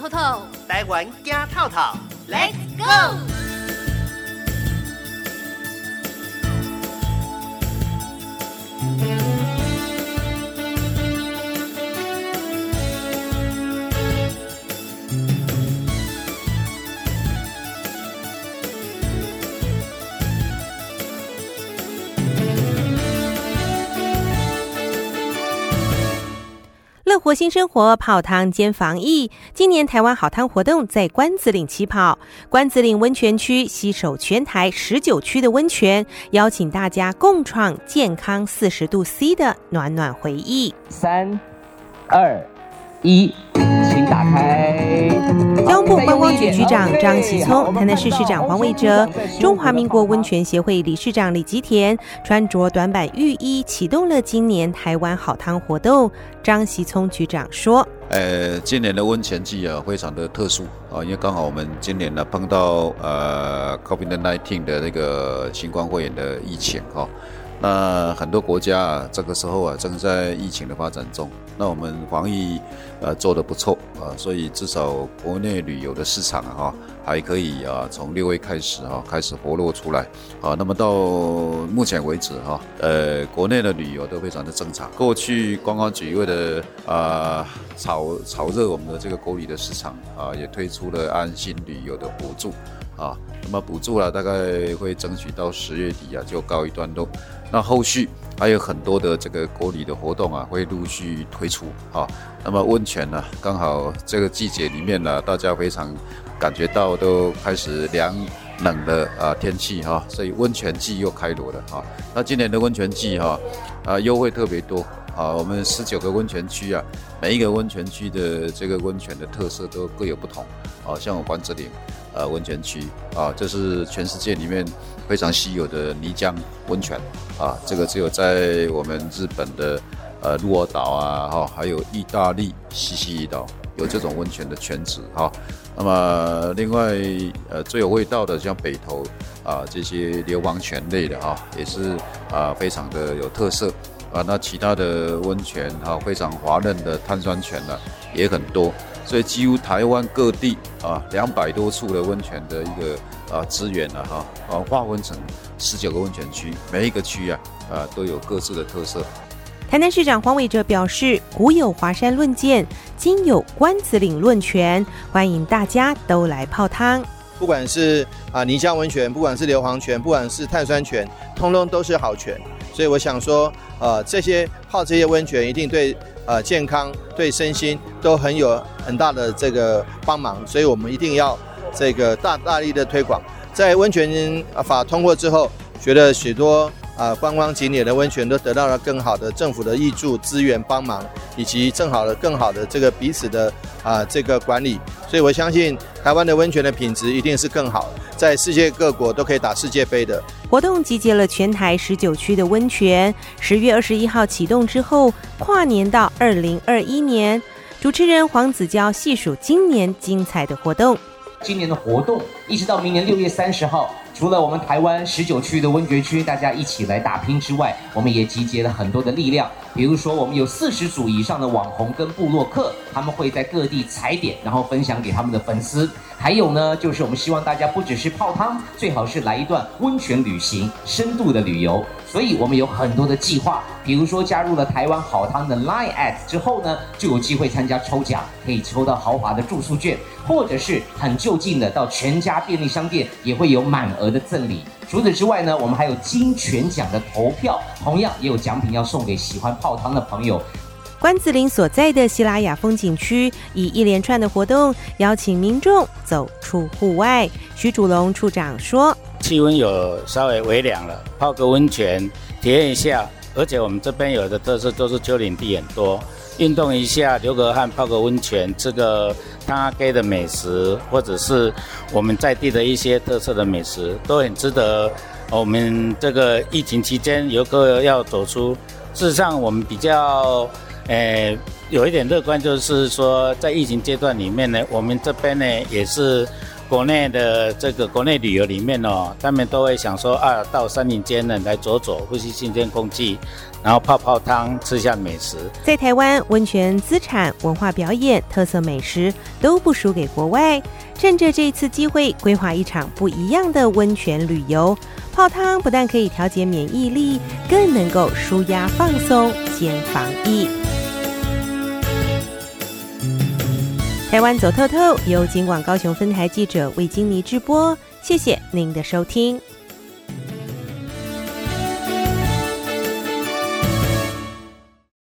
透透，台湾惊套套，Let's go！火星生活泡汤兼防疫，今年台湾好汤活动在关子岭起跑。关子岭温泉区携手全台十九区的温泉，邀请大家共创健康四十度 C 的暖暖回忆。三、二、一。请打开。交通部观光局局长张喜聪、台南市市长黄伟哲、中华民国温泉协会理事长李吉田穿着短版浴衣启动了今年台湾好汤活动。张喜聪局长说：“呃，今年的温泉季啊，非常的特殊啊，因为刚好我们今年呢碰到呃 COVID-19 的那个新冠肺炎的疫情哈。”那很多国家啊，这个时候啊，正在疫情的发展中。那我们防疫呃做得不错啊，所以至少国内旅游的市场啊，还可以啊，从六月开始哈，开始活络出来啊。那么到目前为止哈，呃，国内的旅游都非常的正常。过去观光局为了啊炒炒热我们的这个国旅的市场啊，也推出了安心旅游的补助啊。那么补助了，大概会争取到十月底啊，就告一段落。那后续还有很多的这个国旅的活动啊，会陆续推出啊。那么温泉呢，刚好这个季节里面呢，大家非常感觉到都开始凉冷的啊天气哈，所以温泉季又开锣了哈。那今年的温泉季哈啊优惠特别多啊，我们十九个温泉区啊，每一个温泉区的这个温泉的特色都各有不同啊，像我关子岭。呃，温泉区啊，这是全世界里面非常稀有的泥浆温泉啊，这个只有在我们日本的呃鹿儿岛啊，哈，还有意大利西西里岛有这种温泉的泉质哈。那么另外呃最有味道的像北投啊这些硫磺泉类的哈，也是啊非常的有特色啊。那其他的温泉哈，非常滑嫩的碳酸泉呢也很多。所以几乎台湾各地啊，两百多处的温泉的一个啊资源了哈，啊划分成十九个温泉区，每一个区啊啊都有各自的特色。台南市长黄伟哲表示，古有华山论剑，今有关子岭论泉，欢迎大家都来泡汤。不管是啊泥浆温泉，不管是硫磺泉，不管是碳酸泉，通通都是好泉。所以我想说，呃，这些泡这些温泉一定对。呃，健康对身心都很有很大的这个帮忙，所以我们一定要这个大大力的推广。在温泉法通过之后，觉得许多啊观光景点的温泉都得到了更好的政府的益助资源帮忙，以及正好的更好的这个彼此的啊这个管理。所以我相信台湾的温泉的品质一定是更好，在世界各国都可以打世界杯的。活动集结了全台十九区的温泉，十月二十一号启动之后，跨年到二零二一年。主持人黄子佼细数今年精彩的活动。今年的活动一直到明年六月三十号，除了我们台湾十九区的温泉区大家一起来打拼之外，我们也集结了很多的力量。比如说，我们有四十组以上的网红跟部落客，他们会在各地踩点，然后分享给他们的粉丝。还有呢，就是我们希望大家不只是泡汤，最好是来一段温泉旅行，深度的旅游。所以我们有很多的计划，比如说加入了台湾好汤的 Line at 之后呢，就有机会参加抽奖，可以抽到豪华的住宿券，或者是很就近的到全家便利商店也会有满额的赠礼。除此之外呢，我们还有金泉奖的投票，同样也有奖品要送给喜欢泡汤的朋友。关子岭所在的西拉雅风景区，以一连串的活动邀请民众走出户外。徐主龙处长说：“气温有稍微微凉了，泡个温泉体验一下。而且我们这边有的特色都是丘陵地很多，运动一下，流个汗，泡个温泉，吃个汤阿给的美食，或者是我们在地的一些特色的美食，都很值得。我们这个疫情期间游客要走出，事实上我们比较。”诶，有一点乐观，就是说在疫情阶段里面呢，我们这边呢也是国内的这个国内旅游里面哦，他们都会想说啊，到山林间呢来走走，呼吸新鲜空气，然后泡泡汤，吃下美食。在台湾，温泉资产、文化表演、特色美食都不输给国外。趁着这次机会，规划一场不一样的温泉旅游。泡汤不但可以调节免疫力，更能够舒压放松兼防疫。台湾走透透由金广高雄分台记者魏金妮直播，谢谢您的收听。